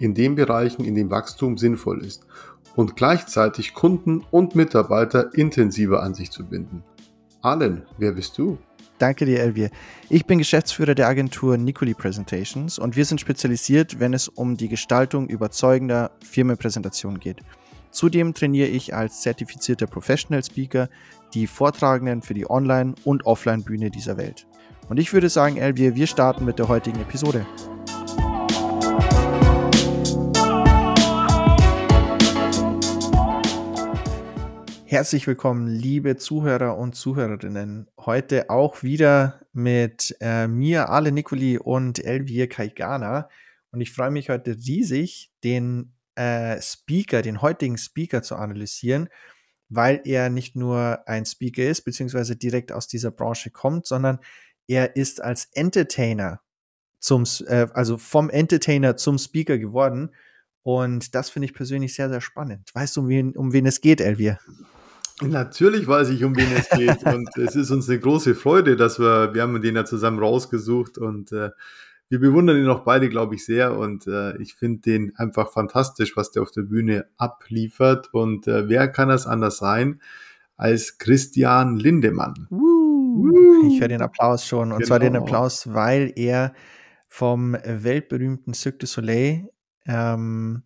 in den Bereichen, in denen Wachstum sinnvoll ist und gleichzeitig Kunden und Mitarbeiter intensiver an sich zu binden. Allen, wer bist du? Danke dir, Elvier. Ich bin Geschäftsführer der Agentur Nicoli Presentations und wir sind spezialisiert, wenn es um die Gestaltung überzeugender Firmenpräsentationen geht. Zudem trainiere ich als zertifizierter Professional Speaker die Vortragenden für die Online- und Offline-Bühne dieser Welt. Und ich würde sagen, Elvier, wir starten mit der heutigen Episode. Herzlich willkommen, liebe Zuhörer und Zuhörerinnen. Heute auch wieder mit äh, mir, Ale Nicoli und Elvir Kaigana. Und ich freue mich heute riesig, den äh, Speaker, den heutigen Speaker zu analysieren, weil er nicht nur ein Speaker ist, beziehungsweise direkt aus dieser Branche kommt, sondern er ist als Entertainer zum, äh, also vom Entertainer zum Speaker geworden. Und das finde ich persönlich sehr, sehr spannend. Weißt du, um wen, um wen es geht, Elvir? Natürlich weiß ich, um wen es geht. und es ist uns eine große Freude, dass wir, wir haben den ja zusammen rausgesucht und äh, wir bewundern ihn auch beide, glaube ich, sehr. Und äh, ich finde den einfach fantastisch, was der auf der Bühne abliefert. Und äh, wer kann das anders sein als Christian Lindemann? Uh, ich höre den Applaus schon. Und genau. zwar den genau. Applaus, weil er vom weltberühmten Cirque du Soleil ähm,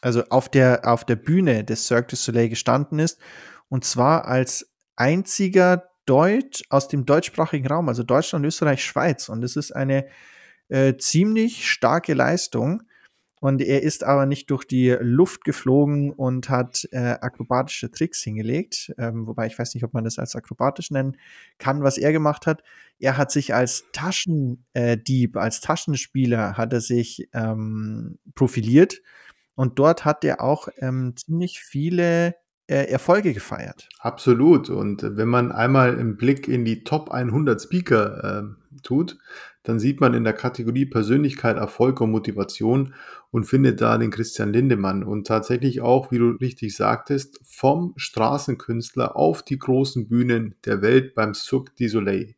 also auf der, auf der Bühne des Cirque du Soleil gestanden ist und zwar als einziger Deutsch aus dem deutschsprachigen Raum, also Deutschland, Österreich, Schweiz. Und es ist eine äh, ziemlich starke Leistung. Und er ist aber nicht durch die Luft geflogen und hat äh, akrobatische Tricks hingelegt. Ähm, wobei ich weiß nicht, ob man das als akrobatisch nennen kann, was er gemacht hat. Er hat sich als Taschendieb, als Taschenspieler hat er sich ähm, profiliert. Und dort hat er auch ähm, ziemlich viele äh, Erfolge gefeiert. Absolut. Und wenn man einmal einen Blick in die Top 100 Speaker äh, tut, dann sieht man in der Kategorie Persönlichkeit, Erfolg und Motivation und findet da den Christian Lindemann. Und tatsächlich auch, wie du richtig sagtest, vom Straßenkünstler auf die großen Bühnen der Welt beim Cirque du Soleil.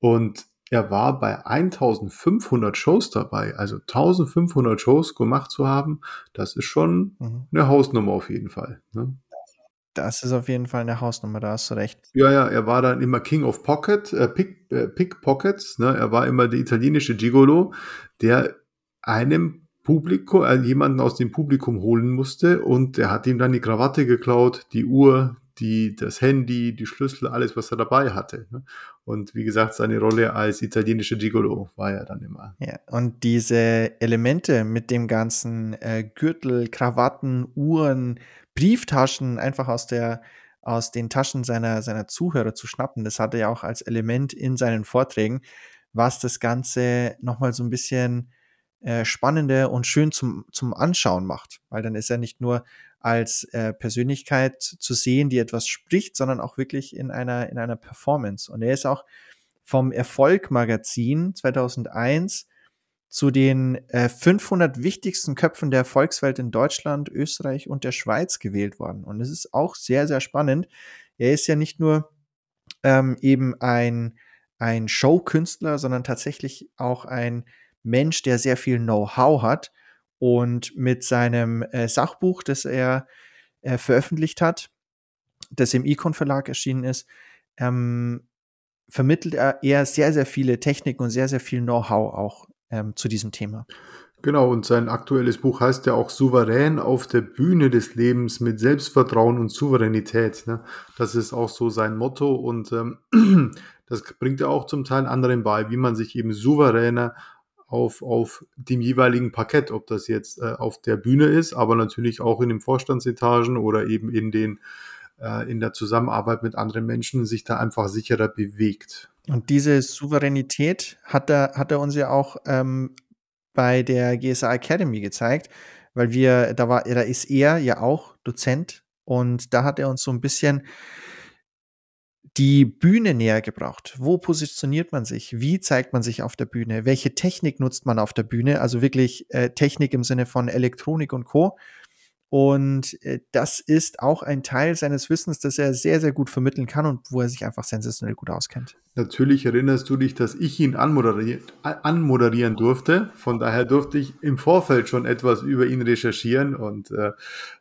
Und er war bei 1500 Shows dabei. Also 1500 Shows gemacht zu haben, das ist schon mhm. eine Hausnummer auf jeden Fall. Ne? Das ist auf jeden Fall eine Hausnummer, da hast du recht. Ja, ja, er war dann immer King of Pocket, äh, Pick, äh, Pickpockets, ne? Er war immer der italienische Gigolo, der einem Publikum, äh, jemanden aus dem Publikum holen musste und er hat ihm dann die Krawatte geklaut, die Uhr, die, das Handy, die Schlüssel, alles, was er dabei hatte. Ne? Und wie gesagt, seine Rolle als italienischer Gigolo war ja dann immer. Ja, und diese Elemente mit dem ganzen äh, Gürtel, Krawatten, Uhren, Brieftaschen einfach aus der aus den Taschen seiner, seiner Zuhörer zu schnappen. Das hat er auch als Element in seinen Vorträgen, was das Ganze nochmal so ein bisschen äh, spannender und schön zum, zum Anschauen macht. Weil dann ist er nicht nur als äh, Persönlichkeit zu sehen, die etwas spricht, sondern auch wirklich in einer, in einer Performance. Und er ist auch vom Erfolg Magazin 2001 zu den äh, 500 wichtigsten Köpfen der Volkswelt in Deutschland, Österreich und der Schweiz gewählt worden. Und es ist auch sehr, sehr spannend. Er ist ja nicht nur ähm, eben ein, ein Showkünstler, sondern tatsächlich auch ein Mensch, der sehr viel Know-how hat und mit seinem äh, Sachbuch, das er äh, veröffentlicht hat, das im Icon Verlag erschienen ist, ähm, vermittelt er eher sehr, sehr viele Techniken und sehr, sehr viel Know-how auch ähm, zu diesem Thema. Genau, und sein aktuelles Buch heißt ja auch Souverän auf der Bühne des Lebens mit Selbstvertrauen und Souveränität. Ne? Das ist auch so sein Motto und ähm, das bringt er auch zum Teil anderen bei, wie man sich eben souveräner auf, auf dem jeweiligen Parkett, ob das jetzt äh, auf der Bühne ist, aber natürlich auch in den Vorstandsetagen oder eben in den äh, in der Zusammenarbeit mit anderen Menschen sich da einfach sicherer bewegt. Und diese Souveränität hat er, hat er uns ja auch ähm, bei der GSA Academy gezeigt, weil wir, da war, da ist er ja auch Dozent und da hat er uns so ein bisschen die Bühne näher gebracht. Wo positioniert man sich? Wie zeigt man sich auf der Bühne? Welche Technik nutzt man auf der Bühne? Also wirklich äh, Technik im Sinne von Elektronik und Co. Und äh, das ist auch ein Teil seines Wissens, das er sehr, sehr gut vermitteln kann und wo er sich einfach sensationell gut auskennt. Natürlich erinnerst du dich, dass ich ihn anmoderieren, anmoderieren durfte. Von daher durfte ich im Vorfeld schon etwas über ihn recherchieren und äh,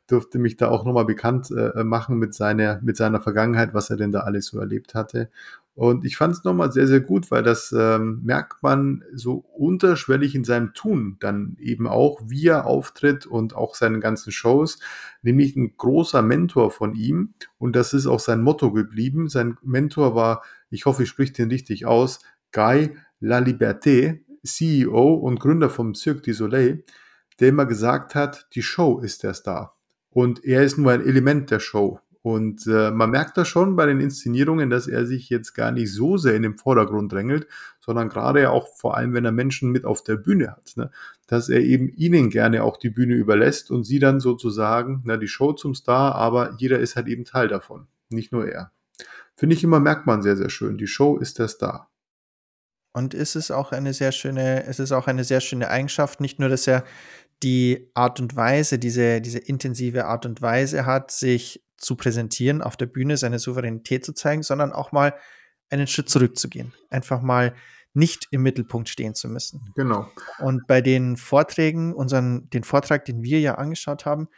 durfte mich da auch nochmal bekannt äh, machen mit seiner, mit seiner Vergangenheit, was er denn da alles so erlebt hatte. Und ich fand es nochmal sehr, sehr gut, weil das ähm, merkt man so unterschwellig in seinem Tun dann eben auch, wie er auftritt und auch seinen ganzen Shows, nämlich ein großer Mentor von ihm. Und das ist auch sein Motto geblieben. Sein Mentor war, ich hoffe, ich spreche den richtig aus, Guy Laliberté, CEO und Gründer vom Cirque du Soleil, der immer gesagt hat, die Show ist der Star. Und er ist nur ein Element der Show. Und äh, man merkt das schon bei den Inszenierungen, dass er sich jetzt gar nicht so sehr in den Vordergrund drängelt, sondern gerade auch vor allem, wenn er Menschen mit auf der Bühne hat, ne, dass er eben ihnen gerne auch die Bühne überlässt und sie dann sozusagen, na, die Show zum Star, aber jeder ist halt eben Teil davon, nicht nur er. Finde ich immer, merkt man sehr, sehr schön. Die Show ist der Star. Und es ist auch eine sehr schöne, es ist auch eine sehr schöne Eigenschaft, nicht nur, dass er die Art und Weise, diese, diese intensive Art und Weise hat, sich zu präsentieren, auf der Bühne seine Souveränität zu zeigen, sondern auch mal einen Schritt zurückzugehen. Einfach mal nicht im Mittelpunkt stehen zu müssen. Genau. Und bei den Vorträgen, unseren, den Vortrag, den wir ja angeschaut haben,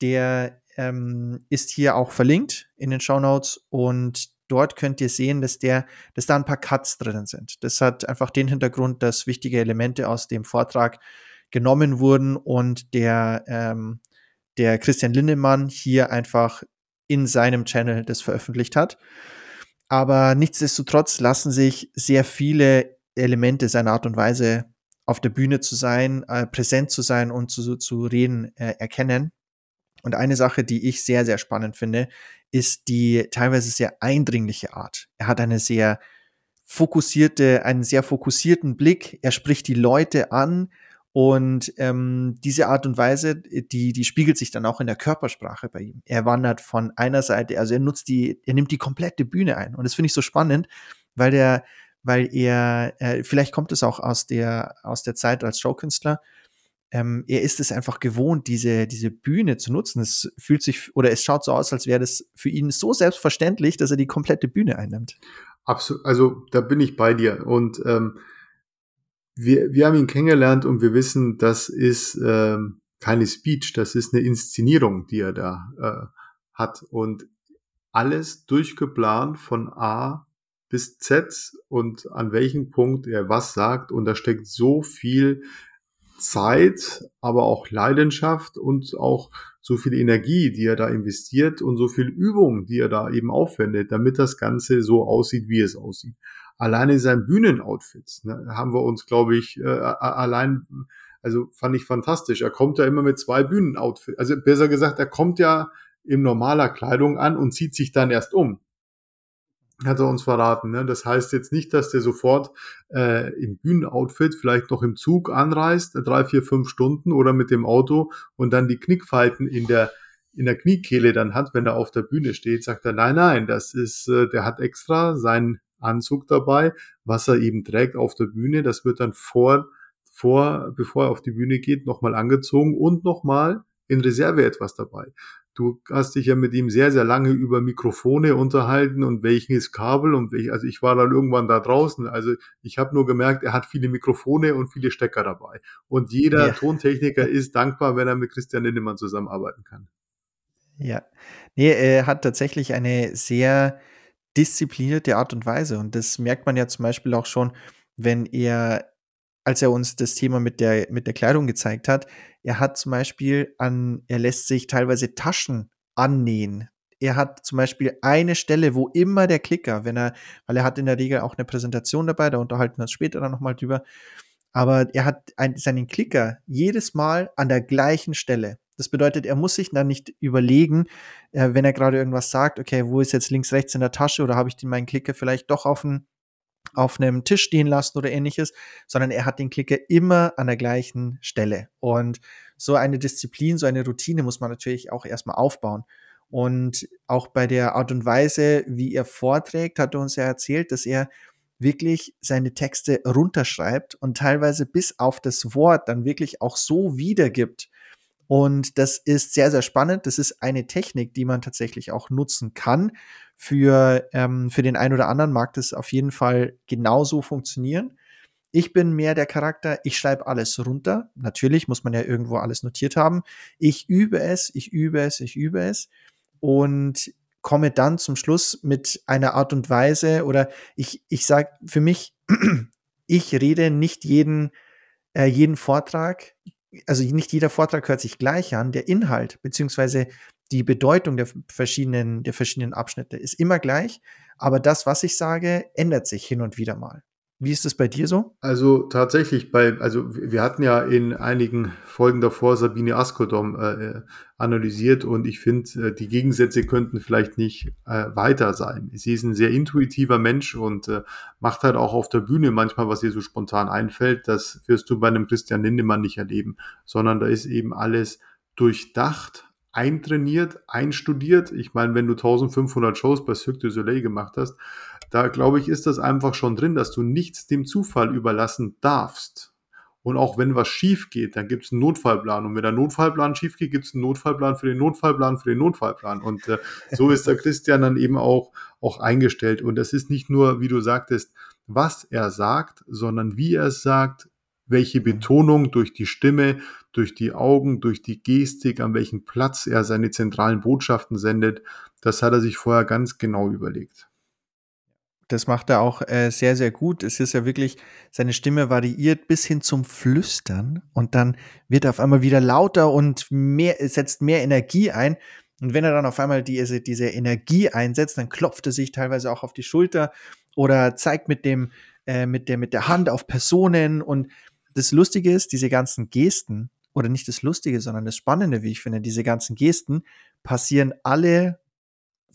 der ähm, ist hier auch verlinkt in den Show Notes und dort könnt ihr sehen, dass der, dass da ein paar Cuts drin sind. Das hat einfach den Hintergrund, dass wichtige Elemente aus dem Vortrag genommen wurden und der, ähm, der Christian Lindemann hier einfach in seinem Channel das veröffentlicht hat. Aber nichtsdestotrotz lassen sich sehr viele Elemente seiner Art und Weise auf der Bühne zu sein, äh, präsent zu sein und zu, zu reden, äh, erkennen. Und eine Sache, die ich sehr, sehr spannend finde, ist die teilweise sehr eindringliche Art. Er hat eine sehr fokussierte, einen sehr fokussierten Blick. Er spricht die Leute an und ähm, diese Art und Weise, die, die spiegelt sich dann auch in der Körpersprache bei ihm. Er wandert von einer Seite, also er nutzt die, er nimmt die komplette Bühne ein. Und das finde ich so spannend, weil der, weil er, äh, vielleicht kommt es auch aus der, aus der Zeit als Showkünstler. Ähm, er ist es einfach gewohnt, diese, diese Bühne zu nutzen. Es fühlt sich, oder es schaut so aus, als wäre das für ihn so selbstverständlich, dass er die komplette Bühne einnimmt. Absolut, also da bin ich bei dir. Und ähm, wir, wir haben ihn kennengelernt und wir wissen, das ist ähm, keine Speech, das ist eine Inszenierung, die er da äh, hat. Und alles durchgeplant von A bis Z und an welchem Punkt er was sagt. Und da steckt so viel Zeit, aber auch Leidenschaft und auch so viel Energie, die er da investiert und so viel Übung, die er da eben aufwendet, damit das Ganze so aussieht, wie es aussieht alleine sein Bühnenoutfit ne, haben wir uns, glaube ich, äh, allein, also fand ich fantastisch. Er kommt ja immer mit zwei Bühnenoutfits. Also besser gesagt, er kommt ja in normaler Kleidung an und zieht sich dann erst um. Hat er uns verraten. Ne? Das heißt jetzt nicht, dass der sofort äh, im Bühnenoutfit vielleicht noch im Zug anreist, drei, vier, fünf Stunden oder mit dem Auto und dann die Knickfalten in der in der Kniekehle dann hat, wenn er auf der Bühne steht, sagt er, nein, nein, das ist, äh, der hat extra sein Anzug dabei, was er eben trägt auf der Bühne. Das wird dann vor, vor, bevor er auf die Bühne geht, nochmal angezogen und nochmal in Reserve etwas dabei. Du hast dich ja mit ihm sehr, sehr lange über Mikrofone unterhalten und welches Kabel und welch, also ich war dann irgendwann da draußen. Also ich habe nur gemerkt, er hat viele Mikrofone und viele Stecker dabei. Und jeder ja. Tontechniker ist dankbar, wenn er mit Christian Lindemann zusammenarbeiten kann. Ja, nee, er hat tatsächlich eine sehr disziplinierte Art und Weise. Und das merkt man ja zum Beispiel auch schon, wenn er, als er uns das Thema mit der, mit der Kleidung gezeigt hat, er hat zum Beispiel an, er lässt sich teilweise Taschen annähen. Er hat zum Beispiel eine Stelle, wo immer der Klicker, wenn er, weil er hat in der Regel auch eine Präsentation dabei, da unterhalten wir uns später dann nochmal drüber, aber er hat ein, seinen Klicker jedes Mal an der gleichen Stelle. Das bedeutet, er muss sich dann nicht überlegen, äh, wenn er gerade irgendwas sagt, okay, wo ist jetzt links, rechts in der Tasche oder habe ich den meinen Klicker vielleicht doch auf, ein, auf einem Tisch stehen lassen oder ähnliches, sondern er hat den Klicker immer an der gleichen Stelle. Und so eine Disziplin, so eine Routine muss man natürlich auch erstmal aufbauen. Und auch bei der Art und Weise, wie er vorträgt, hat er uns ja erzählt, dass er wirklich seine Texte runterschreibt und teilweise bis auf das Wort dann wirklich auch so wiedergibt. Und das ist sehr, sehr spannend. Das ist eine Technik, die man tatsächlich auch nutzen kann. Für, ähm, für den einen oder anderen mag das auf jeden Fall genauso funktionieren. Ich bin mehr der Charakter, ich schreibe alles runter. Natürlich muss man ja irgendwo alles notiert haben. Ich übe es, ich übe es, ich übe es und komme dann zum Schluss mit einer Art und Weise oder ich, ich sage für mich, ich rede nicht jeden, äh, jeden Vortrag, also nicht jeder Vortrag hört sich gleich an. Der Inhalt beziehungsweise die Bedeutung der verschiedenen, der verschiedenen Abschnitte ist immer gleich, aber das, was ich sage, ändert sich hin und wieder mal. Wie ist es bei dir so? Also tatsächlich, bei, also wir hatten ja in einigen Folgen davor Sabine Askodom äh, äh analysiert und ich finde, äh, die Gegensätze könnten vielleicht nicht äh, weiter sein. Sie ist ein sehr intuitiver Mensch und äh, macht halt auch auf der Bühne manchmal, was ihr so spontan einfällt. Das wirst du bei einem Christian Lindemann nicht erleben, sondern da ist eben alles durchdacht, eintrainiert, einstudiert. Ich meine, wenn du 1500 Shows bei Cirque du Soleil gemacht hast, da glaube ich, ist das einfach schon drin, dass du nichts dem Zufall überlassen darfst. Und auch wenn was schief geht, dann gibt es einen Notfallplan. Und wenn der Notfallplan schief geht, gibt es einen Notfallplan für den Notfallplan für den Notfallplan. Und äh, so ist der Christian dann eben auch, auch eingestellt. Und das ist nicht nur, wie du sagtest, was er sagt, sondern wie er es sagt, welche Betonung durch die Stimme, durch die Augen, durch die Gestik, an welchem Platz er seine zentralen Botschaften sendet, das hat er sich vorher ganz genau überlegt. Das macht er auch äh, sehr, sehr gut. Es ist ja wirklich, seine Stimme variiert bis hin zum Flüstern und dann wird er auf einmal wieder lauter und mehr, setzt mehr Energie ein. Und wenn er dann auf einmal diese, diese Energie einsetzt, dann klopft er sich teilweise auch auf die Schulter oder zeigt mit dem, äh, mit der, mit der Hand auf Personen. Und das Lustige ist, diese ganzen Gesten, oder nicht das Lustige, sondern das Spannende, wie ich finde, diese ganzen Gesten passieren alle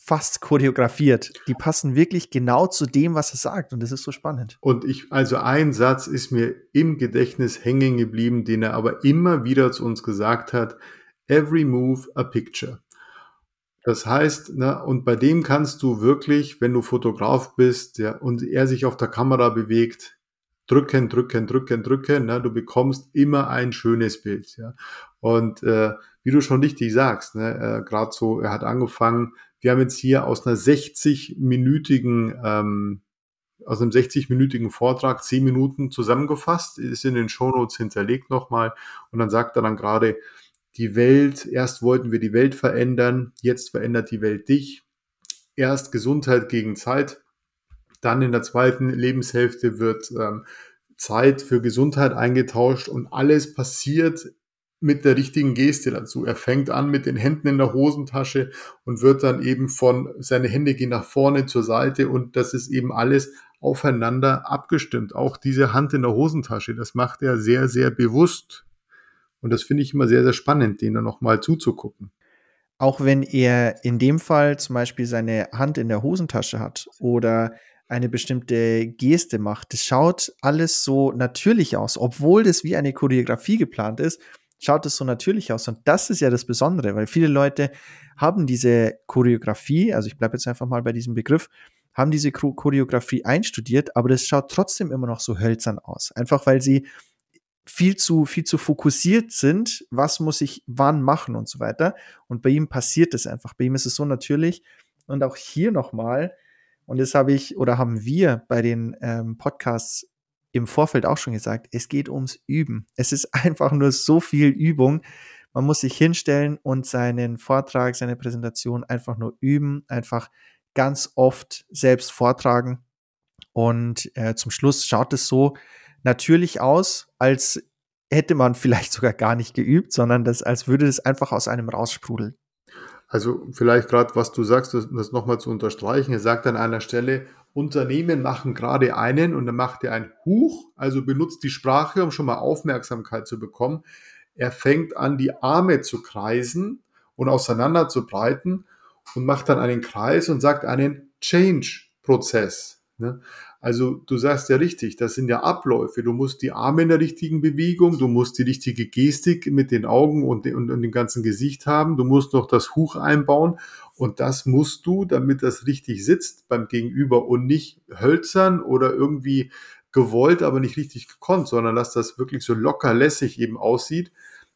fast choreografiert. Die passen wirklich genau zu dem, was er sagt. Und das ist so spannend. Und ich, also ein Satz ist mir im Gedächtnis hängen geblieben, den er aber immer wieder zu uns gesagt hat. Every move a picture. Das heißt, na, und bei dem kannst du wirklich, wenn du Fotograf bist ja, und er sich auf der Kamera bewegt, drücken, drücken, drücken, drücken. Ne? Du bekommst immer ein schönes Bild. Ja? Und äh, wie du schon richtig sagst, ne, äh, gerade so, er hat angefangen, wir haben jetzt hier aus einer 60-minütigen, ähm, aus einem 60-minütigen Vortrag 10 Minuten zusammengefasst, ist in den Shownotes hinterlegt nochmal. Und dann sagt er dann gerade, die Welt, erst wollten wir die Welt verändern, jetzt verändert die Welt dich. Erst Gesundheit gegen Zeit, dann in der zweiten Lebenshälfte wird ähm, Zeit für Gesundheit eingetauscht und alles passiert mit der richtigen Geste dazu. Er fängt an mit den Händen in der Hosentasche und wird dann eben von, seine Hände gehen nach vorne zur Seite und das ist eben alles aufeinander abgestimmt. Auch diese Hand in der Hosentasche, das macht er sehr, sehr bewusst. Und das finde ich immer sehr, sehr spannend, denen nochmal zuzugucken. Auch wenn er in dem Fall zum Beispiel seine Hand in der Hosentasche hat oder eine bestimmte Geste macht. Das schaut alles so natürlich aus, obwohl das wie eine Choreografie geplant ist, schaut es so natürlich aus. Und das ist ja das Besondere, weil viele Leute haben diese Choreografie, also ich bleibe jetzt einfach mal bei diesem Begriff, haben diese Choreografie einstudiert, aber das schaut trotzdem immer noch so hölzern aus. Einfach weil sie viel zu, viel zu fokussiert sind, was muss ich wann machen und so weiter. Und bei ihm passiert es einfach. Bei ihm ist es so natürlich. Und auch hier nochmal, und das habe ich oder haben wir bei den ähm, Podcasts im Vorfeld auch schon gesagt, es geht ums Üben. Es ist einfach nur so viel Übung. Man muss sich hinstellen und seinen Vortrag, seine Präsentation einfach nur üben, einfach ganz oft selbst vortragen. Und äh, zum Schluss schaut es so natürlich aus, als hätte man vielleicht sogar gar nicht geübt, sondern das, als würde es einfach aus einem raussprudeln. Also vielleicht gerade, was du sagst, das, das nochmal zu unterstreichen. Er sagt an einer Stelle, Unternehmen machen gerade einen und dann macht er ein Huch, also benutzt die Sprache, um schon mal Aufmerksamkeit zu bekommen. Er fängt an, die Arme zu kreisen und auseinander zu breiten und macht dann einen Kreis und sagt einen Change-Prozess. Ne? Also du sagst ja richtig, das sind ja Abläufe. Du musst die Arme in der richtigen Bewegung, du musst die richtige Gestik mit den Augen und, und, und dem ganzen Gesicht haben, du musst noch das Huch einbauen und das musst du, damit das richtig sitzt beim Gegenüber und nicht hölzern oder irgendwie gewollt, aber nicht richtig gekonnt, sondern dass das wirklich so locker lässig eben aussieht.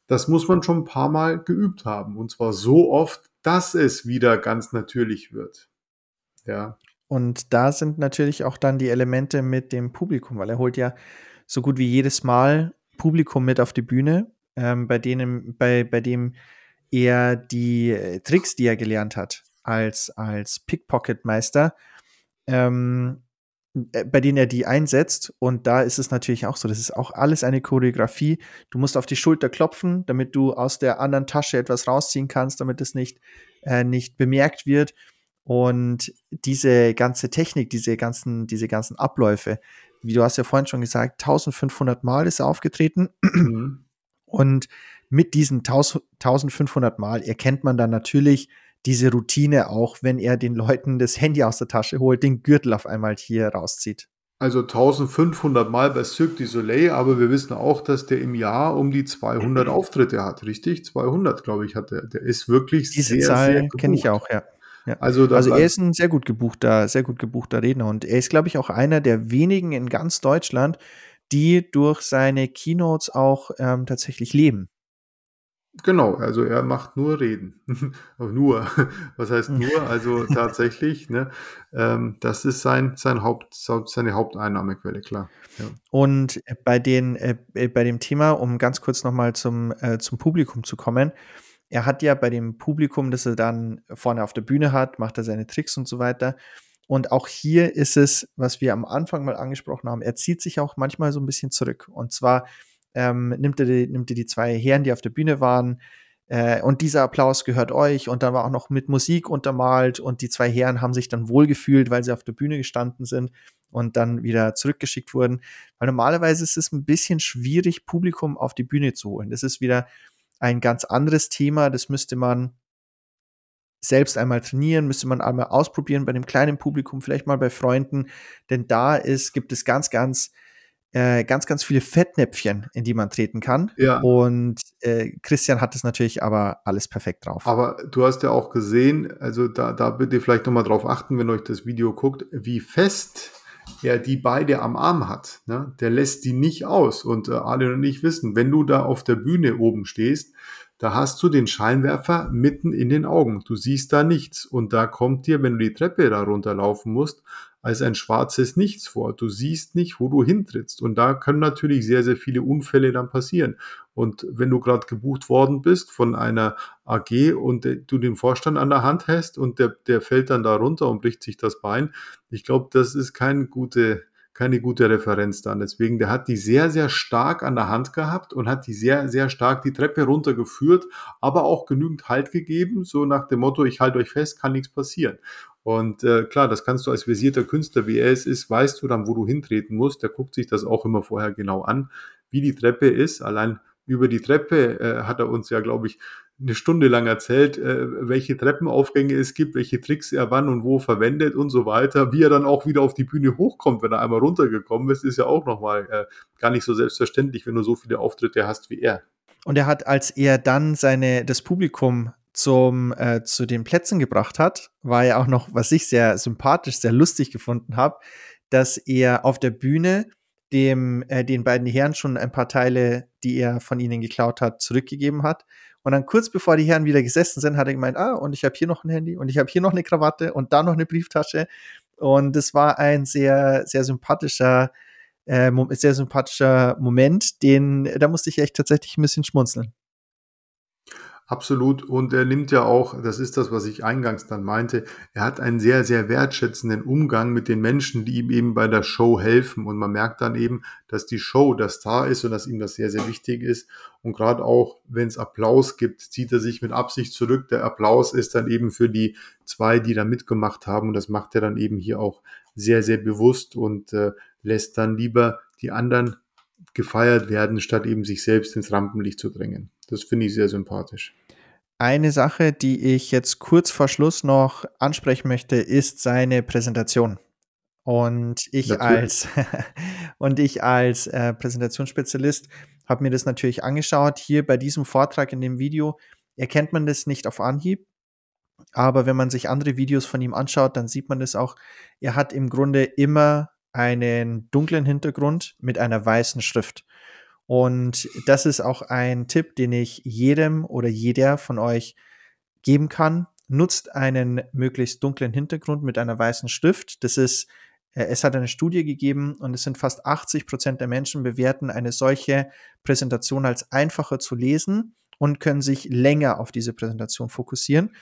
Das muss man schon ein paar Mal geübt haben und zwar so oft, dass es wieder ganz natürlich wird. Ja. Und da sind natürlich auch dann die Elemente mit dem Publikum, weil er holt ja so gut wie jedes Mal Publikum mit auf die Bühne, ähm, bei denen, bei, bei dem er die äh, Tricks, die er gelernt hat, als, als Pickpocket-Meister, ähm, äh, bei denen er die einsetzt. Und da ist es natürlich auch so, das ist auch alles eine Choreografie. Du musst auf die Schulter klopfen, damit du aus der anderen Tasche etwas rausziehen kannst, damit es nicht, äh, nicht bemerkt wird. Und diese ganze Technik, diese ganzen, diese ganzen Abläufe, wie du hast ja vorhin schon gesagt, 1500 Mal ist er aufgetreten. Mhm. Und mit diesen 1500 Mal erkennt man dann natürlich diese Routine auch, wenn er den Leuten das Handy aus der Tasche holt, den Gürtel auf einmal hier rauszieht. Also 1500 Mal bei Cirque du Soleil, aber wir wissen auch, dass der im Jahr um die 200 Auftritte hat, richtig? 200, glaube ich, hat er. Der ist wirklich Diese sehr, Zahl kenne ich auch, ja. Ja. Also, also er ist ein sehr gut gebuchter, sehr gut gebuchter Redner und er ist, glaube ich, auch einer der wenigen in ganz Deutschland, die durch seine Keynotes auch ähm, tatsächlich leben. Genau, also er macht nur Reden. nur. Was heißt nur? Also tatsächlich, ne? Ähm, das ist sein, sein Haupt, seine Haupteinnahmequelle, klar. Ja. Und bei, den, äh, bei dem Thema, um ganz kurz nochmal zum, äh, zum Publikum zu kommen, er hat ja bei dem Publikum, das er dann vorne auf der Bühne hat, macht er seine Tricks und so weiter. Und auch hier ist es, was wir am Anfang mal angesprochen haben, er zieht sich auch manchmal so ein bisschen zurück. Und zwar ähm, nimmt, er die, nimmt er die zwei Herren, die auf der Bühne waren, äh, und dieser Applaus gehört euch. Und dann war auch noch mit Musik untermalt. Und die zwei Herren haben sich dann wohlgefühlt, weil sie auf der Bühne gestanden sind und dann wieder zurückgeschickt wurden. Weil normalerweise ist es ein bisschen schwierig, Publikum auf die Bühne zu holen. Das ist wieder ein ganz anderes Thema. Das müsste man selbst einmal trainieren, müsste man einmal ausprobieren bei dem kleinen Publikum, vielleicht mal bei Freunden, denn da ist, gibt es ganz, ganz, äh, ganz, ganz viele Fettnäpfchen, in die man treten kann. Ja. Und äh, Christian hat es natürlich aber alles perfekt drauf. Aber du hast ja auch gesehen, also da, da bitte vielleicht nochmal drauf achten, wenn euch das Video guckt, wie fest er die beide am Arm hat, ne, der lässt die nicht aus. Und äh, alle und ich wissen, wenn du da auf der Bühne oben stehst, da hast du den Scheinwerfer mitten in den Augen. Du siehst da nichts. Und da kommt dir, wenn du die Treppe da runterlaufen musst, als ein schwarzes Nichts vor. Du siehst nicht, wo du hintrittst. Und da können natürlich sehr, sehr viele Unfälle dann passieren. Und wenn du gerade gebucht worden bist von einer AG und du den Vorstand an der Hand hast und der, der fällt dann da runter und bricht sich das Bein, ich glaube, das ist keine gute, keine gute Referenz dann. Deswegen, der hat die sehr, sehr stark an der Hand gehabt und hat die sehr, sehr stark die Treppe runtergeführt, aber auch genügend Halt gegeben, so nach dem Motto, ich halte euch fest, kann nichts passieren. Und äh, klar, das kannst du als versierter Künstler, wie er es ist, weißt du dann, wo du hintreten musst. Der guckt sich das auch immer vorher genau an, wie die Treppe ist. Allein über die Treppe äh, hat er uns ja, glaube ich, eine Stunde lang erzählt, äh, welche Treppenaufgänge es gibt, welche Tricks er wann und wo verwendet und so weiter. Wie er dann auch wieder auf die Bühne hochkommt, wenn er einmal runtergekommen ist, ist ja auch nochmal äh, gar nicht so selbstverständlich, wenn du so viele Auftritte hast wie er. Und er hat, als er dann seine, das Publikum zum, äh, zu den Plätzen gebracht hat, war ja auch noch, was ich sehr sympathisch, sehr lustig gefunden habe, dass er auf der Bühne dem, äh, den beiden Herren schon ein paar Teile, die er von ihnen geklaut hat, zurückgegeben hat. Und dann kurz bevor die Herren wieder gesessen sind, hat er gemeint, ah, und ich habe hier noch ein Handy und ich habe hier noch eine Krawatte und da noch eine Brieftasche. Und es war ein sehr, sehr sympathischer, äh, sehr sympathischer Moment, den, da musste ich echt tatsächlich ein bisschen schmunzeln. Absolut. Und er nimmt ja auch, das ist das, was ich eingangs dann meinte, er hat einen sehr, sehr wertschätzenden Umgang mit den Menschen, die ihm eben bei der Show helfen. Und man merkt dann eben, dass die Show das Star ist und dass ihm das sehr, sehr wichtig ist. Und gerade auch, wenn es Applaus gibt, zieht er sich mit Absicht zurück. Der Applaus ist dann eben für die zwei, die da mitgemacht haben. Und das macht er dann eben hier auch sehr, sehr bewusst und äh, lässt dann lieber die anderen gefeiert werden, statt eben sich selbst ins Rampenlicht zu drängen. Das finde ich sehr sympathisch. Eine Sache, die ich jetzt kurz vor Schluss noch ansprechen möchte, ist seine Präsentation. Und ich Natürlich. als und ich als, äh, Präsentationsspezialist habe mir das natürlich angeschaut. Hier bei diesem Vortrag in dem Video erkennt man das nicht auf Anhieb, aber wenn man sich andere Videos von ihm anschaut, dann sieht man das auch. Er hat im Grunde immer einen dunklen Hintergrund mit einer weißen Schrift. Und das ist auch ein Tipp, den ich jedem oder jeder von euch geben kann. Nutzt einen möglichst dunklen Hintergrund mit einer weißen Schrift. Das ist äh, es hat eine Studie gegeben und es sind fast 80 Prozent der Menschen bewerten eine solche Präsentation als einfacher zu lesen und können sich länger auf diese Präsentation fokussieren.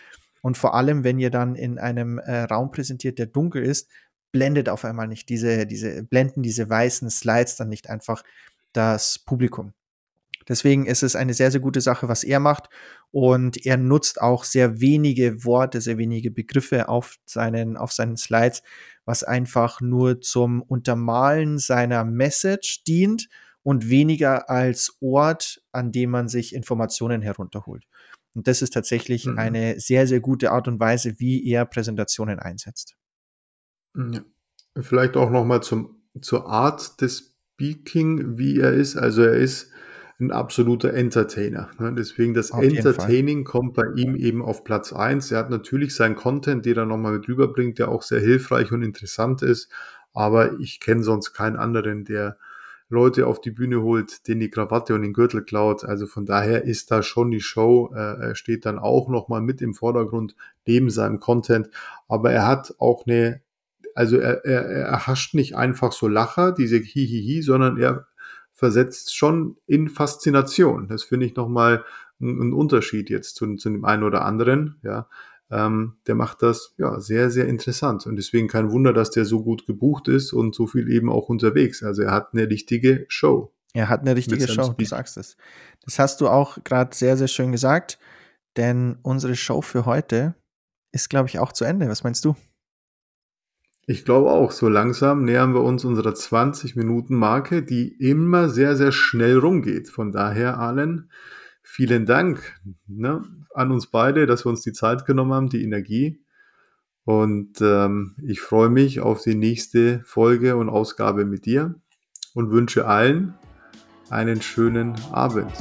Und vor allem, wenn ihr dann in einem äh, Raum präsentiert, der dunkel ist, blendet auf einmal nicht diese, diese, blenden diese weißen Slides dann nicht einfach das Publikum. Deswegen ist es eine sehr, sehr gute Sache, was er macht. Und er nutzt auch sehr wenige Worte, sehr wenige Begriffe auf seinen, auf seinen Slides, was einfach nur zum Untermalen seiner Message dient und weniger als Ort, an dem man sich Informationen herunterholt. Und das ist tatsächlich mhm. eine sehr, sehr gute Art und Weise, wie er Präsentationen einsetzt. Ja. Vielleicht auch nochmal zur Art des Speaking, wie er ist. Also er ist ein absoluter Entertainer. Ne? Deswegen das auf Entertaining kommt bei ihm eben auf Platz 1. Er hat natürlich seinen Content, den er nochmal mit rüberbringt, der auch sehr hilfreich und interessant ist. Aber ich kenne sonst keinen anderen, der Leute auf die Bühne holt, denen die Krawatte und den Gürtel klaut. Also von daher ist da schon die Show, äh, steht dann auch nochmal mit im Vordergrund neben seinem Content. Aber er hat auch eine, also er, er, er hascht nicht einfach so Lacher, diese Hihihi, sondern er versetzt schon in Faszination. Das finde ich nochmal ein, ein Unterschied jetzt zu, zu dem einen oder anderen. Ja, ähm, der macht das ja sehr, sehr interessant. Und deswegen kein Wunder, dass der so gut gebucht ist und so viel eben auch unterwegs. Also er hat eine richtige Show. Er hat eine richtige Show, Speed. du sagst es. Das hast du auch gerade sehr, sehr schön gesagt, denn unsere Show für heute ist, glaube ich, auch zu Ende. Was meinst du? Ich glaube auch, so langsam nähern wir uns unserer 20-Minuten-Marke, die immer sehr, sehr schnell rumgeht. Von daher, Allen, vielen Dank ne, an uns beide, dass wir uns die Zeit genommen haben, die Energie. Und ähm, ich freue mich auf die nächste Folge und Ausgabe mit dir und wünsche allen einen schönen Abend.